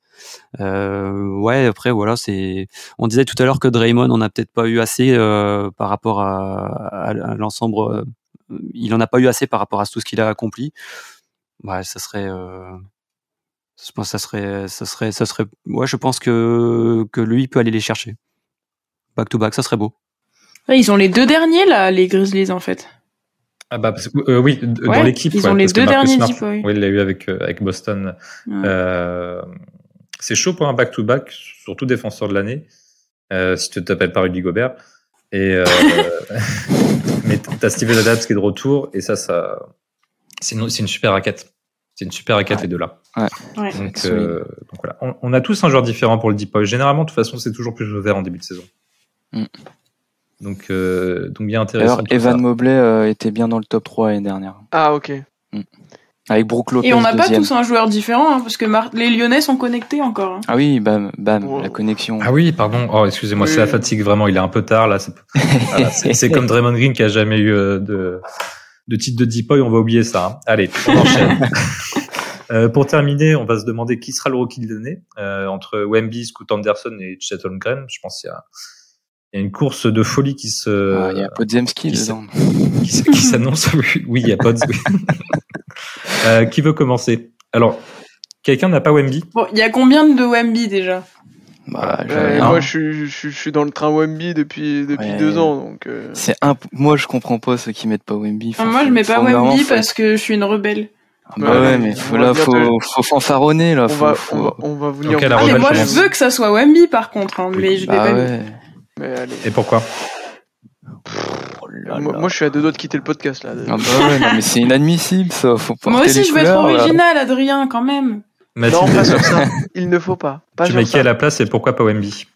Euh, ouais, après voilà, c'est. On disait tout à l'heure que Draymond, on n'a peut-être pas eu assez euh, par rapport à, à, l'ensemble. il en a pas eu assez par rapport à tout ce qu'il a accompli. Ouais, ça serait. je pense ça serait, ça serait, ça serait. Ouais, je pense que que lui peut aller les chercher. Back to back, ça serait beau. ils ont les deux derniers là, les Grizzlies en fait. Ah bah euh, oui, dans l'équipe. Ils ont les deux derniers Smart, Oui, il l'a eu avec euh, avec Boston. Euh, c'est chaud pour un back-to-back, surtout défenseur de l'année, si tu t'appelles pas Rudy Gobert. Et mais t'as Steven Adams qui est de retour et ça, ça, c'est une, une super raquette. C'est une super raquette les deux là. Ouais. Donc, donc, voilà, on, a tous un joueur différent pour le deep Généralement, de toute façon, c'est toujours plus vert en début de saison. Mm. Donc, donc bien intéressant. Alors, Evan Mobley était bien dans le top 3 l'année dernière. Ah, ok. Mm. Avec Brook Lopez. Et on n'a pas tous un joueur différent, hein, parce que les Lyonnais sont connectés encore. Hein. Ah oui, bam, bam, la connexion. Ah oui, pardon. Oh, excusez-moi, c'est la fatigue vraiment. Il est un peu tard là. C'est comme Draymond Green qui a jamais eu euh, de, de titre de Deepoy. On va oublier ça. Hein. Allez, on enchaîne. euh, pour terminer, on va se demander qui sera le rookie de l'année euh, entre Wemby, Scoot Anderson et Chet Holmgren. Je pense qu'il y a il y a une course de folie qui se. Ah, il y a Podzemski dedans. Qui, s'annonce. oui, il y a Pods. euh, qui veut commencer? Alors, quelqu'un n'a pas Wemby? Bon, il y a combien de Wemby déjà? Bah, moi, je, je, suis dans le train Wemby depuis depuis deux ans, donc. Euh... C'est un. Moi, je comprends pas ceux qui mettent pas Wemby. Enfin, moi, je mets pas Wemby parce que je suis une rebelle. Ah bah ouais, mais faut, là, faut, faut fanfaronner là. On, faut, va, faut... On, va, vous dire. Ah, mais moi, je veux que ça soit Wemby par contre, hein, mais je bah pas ouais. Et pourquoi oh moi, je suis à deux doigts de quitter le podcast là. Ah bah ouais, non, mais c'est inadmissible ça. Faut moi aussi, je veux être original, Adrien, quand même. non, pas sur ça. Il ne faut pas. pas tu mets qui à la place et pourquoi pas Wemby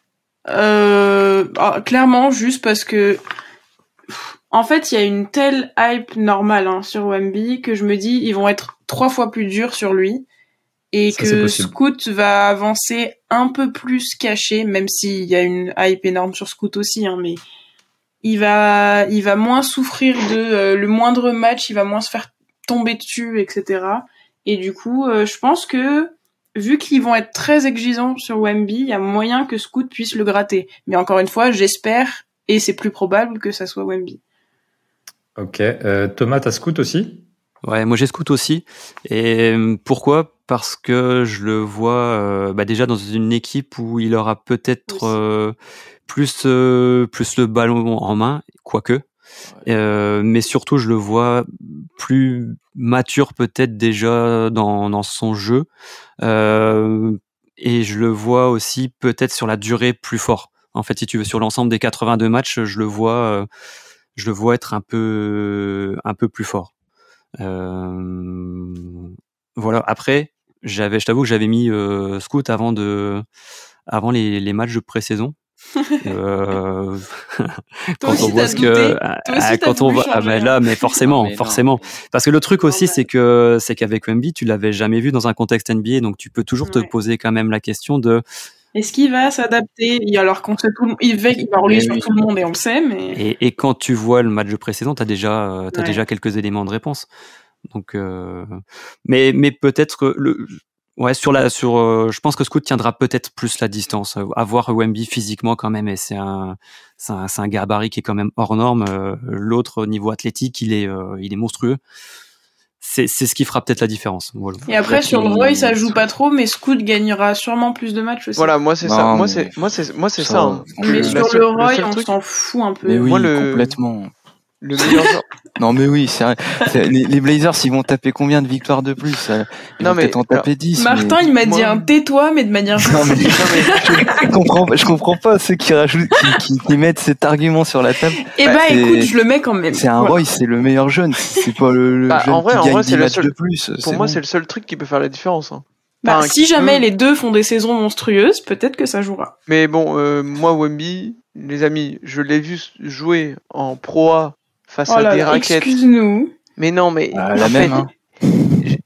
euh, ah, Clairement, juste parce que. En fait, il y a une telle hype normale hein, sur Wemby que je me dis ils vont être trois fois plus durs sur lui et que Scoot va avancer un peu plus caché, même s'il y a une hype énorme sur Scoot aussi, hein, mais il va, il va moins souffrir de euh, le moindre match, il va moins se faire tomber dessus, etc. Et du coup, euh, je pense que vu qu'ils vont être très exigeants sur Wemby, il y a moyen que Scoot puisse le gratter. Mais encore une fois, j'espère et c'est plus probable que ça soit Wemby. Ok, euh, Thomas, t'as Scoot aussi? Ouais, moi j'ai Scoot aussi. Et pourquoi? Parce que je le vois euh, bah déjà dans une équipe où il aura peut-être euh, plus euh, plus le ballon en main, quoique. Euh, mais surtout, je le vois plus mature peut-être déjà dans, dans son jeu. et je le vois aussi peut-être sur la durée plus fort. En fait, si tu veux, sur l'ensemble des 82 matchs, je le vois, je le vois être un peu, un peu plus fort. Voilà. Après, j'avais, je t'avoue que j'avais mis euh, Scout avant de, avant les, les matchs de pré-saison. euh, quand on voit ce que ah, quand on voit ah ben là mais forcément mais forcément parce que le truc aussi c'est que c'est qu'avec Wemby tu l'avais jamais vu dans un contexte NBA donc tu peux toujours ouais. te poser quand même la question de est-ce qu'il va s'adapter? Alors qu'on sait tout il va, il va rouler sur tout le monde et on le sait mais et, et quand tu vois le match précédent t'as déjà euh, ouais. déjà quelques éléments de réponse. Donc euh... mais mais peut-être le ouais sur la sur euh, je pense que Scoot tiendra peut-être plus la distance. Avoir Wemby physiquement quand même et c'est un c'est un, un gabarit qui est quand même hors norme. Euh, l'autre au niveau athlétique il est euh, il est monstrueux c'est ce qui fera peut-être la différence. Voilà. Et après sur le Roy ça joue pas trop, mais Scoot gagnera sûrement plus de matchs aussi. Voilà, moi c'est ça. Moi c'est moi c'est moi c'est ça. Hein. Mais sur le Roy on s'en fout un peu. Mais oui, moi, le... complètement. Le meilleur joueur. non mais oui, c'est les, les, Blazers ils vont taper combien de victoires de plus Ils non, vont peut-être en taper 10. Martin mais... il m'a dit un tais-toi mais de manière non, mais, je, comprends je comprends pas ceux qui rajoutent qui, qui, qui mettent cet argument sur la table. Eh bah, bah écoute, je le mets quand même. C'est un Roy, c'est le meilleur jeune, c'est pas le, le bah, jeune en vrai, qui en gagne vrai, 10 c'est le matchs seul... de plus. Pour moi, bon. c'est le seul truc qui peut faire la différence. Hein. Bah, enfin, si jamais peut... les deux font des saisons monstrueuses, peut-être que ça jouera. Mais bon, euh, moi, Wemby, les amis, je l'ai vu jouer en Pro A face oh à des là, raquettes. Excuse-nous. Mais non, mais Ah, la fait, même, hein.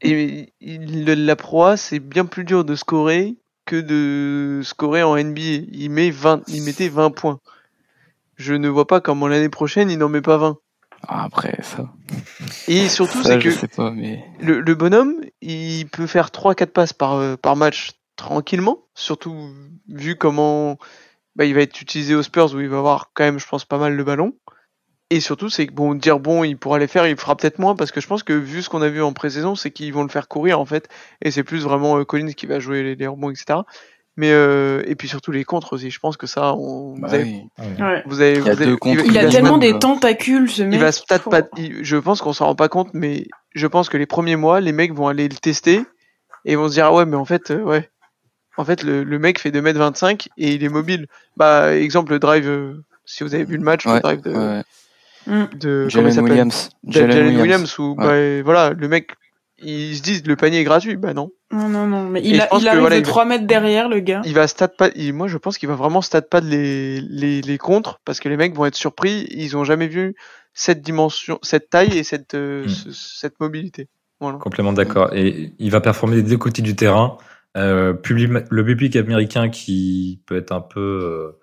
et- il- le- la proie, c'est bien plus dur de scorer que de scorer en NBA. Il, met 20, il mettait 20 points. Je ne vois pas comment l'année prochaine, il n'en met pas 20. Ah, Après ça, Et surtout, c'est que sais pas, mais le, le bonhomme, il peut faire 3-4 passes par, euh, par match tranquillement. Surtout vu comment bah, il va être utilisé aux Spurs où il va avoir quand même, je pense, pas mal le ballon. Et surtout, c'est que bon, dire bon, il pourra les faire, il fera peut-être moins parce que je pense que vu ce qu'on a vu en pré-saison, c'est qu'ils vont le faire courir en fait. Et c'est plus vraiment euh, Collins qui va jouer les, les rebonds, etc. Mais euh, et puis surtout les contres aussi. Je pense que ça, on, bah vous, avez, oui. Ouais. vous avez, Il a vous avez-. Il tellement des tentacules, ce mec. il va se peut-être pas. il- je pense qu'on s'en rend pas compte, mais je pense que les premiers mois, les mecs vont aller le tester et vont se dire ah ouais, mais en fait, euh, ouais, en fait le, le mec fait 2m25 et il est mobile. Bah exemple le drive. euh, si vous avez vu le match, le drive de, ouais. Mm. de Jalen Williams. Jalen Williams, où bah, voilà le mec ils se disent le panier est gratuit. Bah non. Non, non, non. Mais il, a, il arrive de 3 mètres derrière, le gars. Il va stat pas. moi, je pense qu'il va vraiment stat pas les, les, les contre parce que les mecs vont être surpris. Ils ont jamais vu cette dimension, cette taille et cette, euh, hmm. cette mobilité. Voilà. Complètement d'accord. Et il va performer des deux côtés du terrain. Euh, le public américain qui peut être un peu, euh,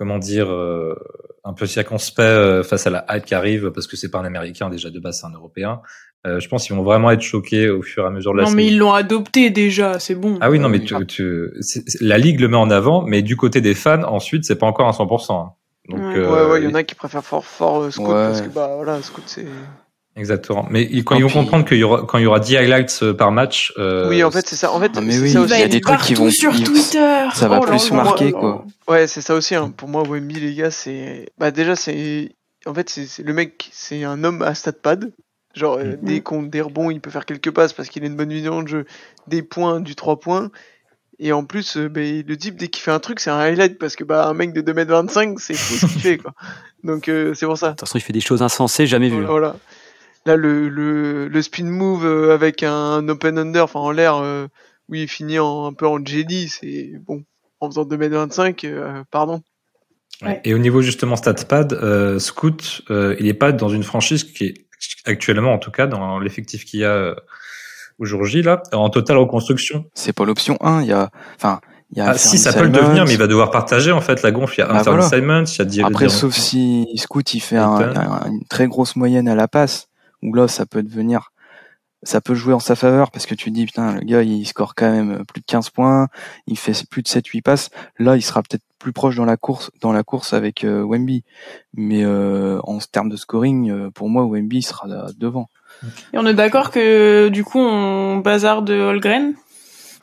comment dire, euh, un peu circonspect euh, face à la hype qui arrive parce que c'est pas un Américain déjà de base, c'est un Européen. je pense qu'ils vont vraiment être choqués au fur et à mesure de la Non, mais ils l'ont adopté déjà, c'est bon. Ah oui, non, mais tu, tu, la ligue le met en avant, mais du côté des fans, ensuite, c'est pas encore à 100%. Hein. Donc, ouais, ouais, il y en a qui préfèrent fort, fort Scout parce que bah voilà, Scout c'est Exactement. Mais quand ils vont comprendre qu'il y aura quand il y aura 10 highlights euh, par match. Euh, oui, en fait, c'est ça. En fait, mais oui, il y a des trucs qui vont sur Twitter. Ça va oh plus marquer quoi. Ouais, c'est ça aussi. Hein. Pour moi, Wemby, les gars, c'est bah déjà c'est en fait c'est le mec, c'est un homme à stat pad. Genre euh, mm. des comptes, des rebonds, il peut faire quelques passes parce qu'il a une bonne vision de jeu, des points, du 3 points. Et en plus, bah, le type, dès qu'il fait un truc, c'est un highlight parce que bah, un mec de 2m25, c'est fou ce qu'il fait. Quoi. Donc, c'est pour ça. De toute façon, il fait des choses insensées, jamais vues. Voilà. Là, le, le, le spin move euh, avec un open under, enfin en l'air, euh, où il finit en, un peu en jelly, c'est bon, en faisant 2m25, euh, pardon. Et au niveau justement statpad, euh, Scoot, il n'est pas dans une franchise qui est actuellement, en tout cas, dans l'effectif qu'il y a aujourd'hui là, en totale reconstruction. C'est pas l'option 1, il y a, enfin, il y a ah, si ça peut le devenir, mais il va devoir partager en fait la gonfle. Il y a bah, voilà. Simons, il y a Après, sauf si Scoot il fait un, une très grosse moyenne à la passe, où là ça peut devenir ça peut jouer en sa faveur parce que tu dis putain le gars il score quand même plus de 15 points, il fait plus de 7 8 passes, là il sera peut-être plus proche dans la course dans la course avec euh, Wemby. Mais euh, en termes de scoring euh, pour moi Wemby sera devant. Et on est d'accord que du coup on bazar de Holgren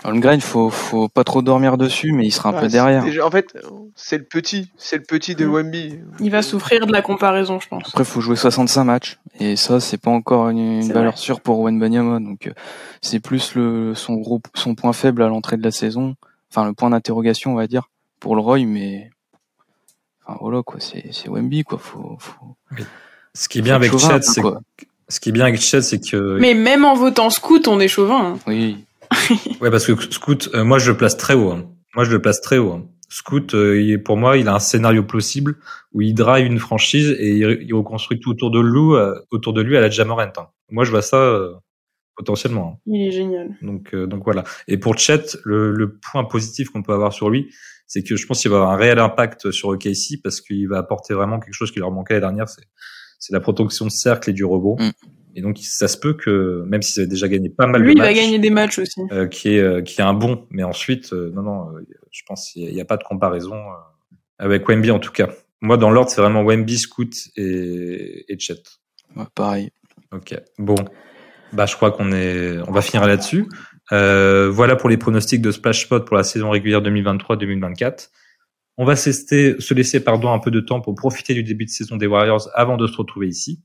Holmgren, faut, faut pas trop dormir dessus, mais il sera un peu derrière. en fait, c'est le petit, c'est le petit de mm. Wemby. Il va souffrir de la comparaison, je pense. Après, faut jouer 65 matchs, et ça, c'est pas encore une, valeur sûre pour Wenbanyama, donc euh, c'est plus le son gros, son point faible à l'entrée de la saison, enfin le point d'interrogation, on va dire, pour le Roy, mais enfin voilà quoi, c'est c'est Wemby quoi, faut, faut... Ce qui est bien avec Chet, c'est ce qui est bien avec Chet, c'est que. Mais même en votant Scout, on est chauvin. Hein. Oui. ouais, parce que Scoot, euh, moi je le place très haut. Hein. Moi je le place très haut. Hein. Scoot, euh, il pour moi, il a un scénario possible où il drive une franchise et il, reconstruit tout autour de lui, euh, autour de lui à la Jamorant. Hein. Moi, je vois ça potentiellement. Hein. Il est génial. Donc, donc voilà. Et pour Chet, le, le point positif qu'on peut avoir sur lui, c'est que je pense qu'il va avoir un réel impact sur OKC parce qu'il va apporter vraiment quelque chose qui leur manquait la dernière, c'est c'est la protection de cercle et du rebond. Mm. Et donc, ça se peut que, même s'ils avaient déjà gagné pas mal Lui, de matchs. Lui, il va gagner des matchs aussi. Euh, qui est, euh, qui est un bon. Mais ensuite, euh, non, non, euh, je pense qu'il n'y a, pas de comparaison avec Wemby en tout cas. Moi, dans l'ordre, c'est vraiment Wemby, Scoot et, et Chet. Ouais, pareil. Ok. Bon. Bah, je crois qu'on est, on va finir là-dessus. voilà pour les pronostics de Splash Spot pour la saison régulière 2023-2024. On va se laisser pardon, un peu de temps pour profiter du début de saison des Warriors avant de se retrouver ici.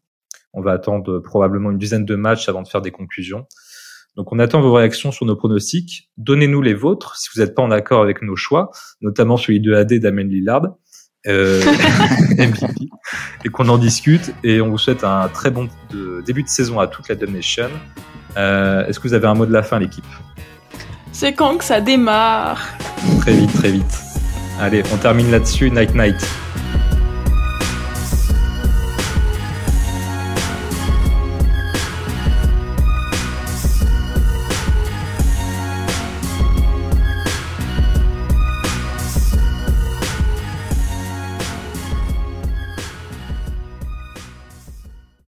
On va attendre probablement une dizaine de matchs avant de faire des conclusions. Donc on attend vos réactions sur nos pronostics. Donnez-nous les vôtres si vous n'êtes pas en accord avec nos choix, notamment celui de AD d'Amen Lillard, euh, MVP, et qu'on en discute. Et on vous souhaite un très bon début de saison à toute la Nation. Euh, Est-ce que vous avez un mot de la fin, l'équipe? C'est quand que ça démarre? Très vite, très vite. Allez, on termine là-dessus. Night night.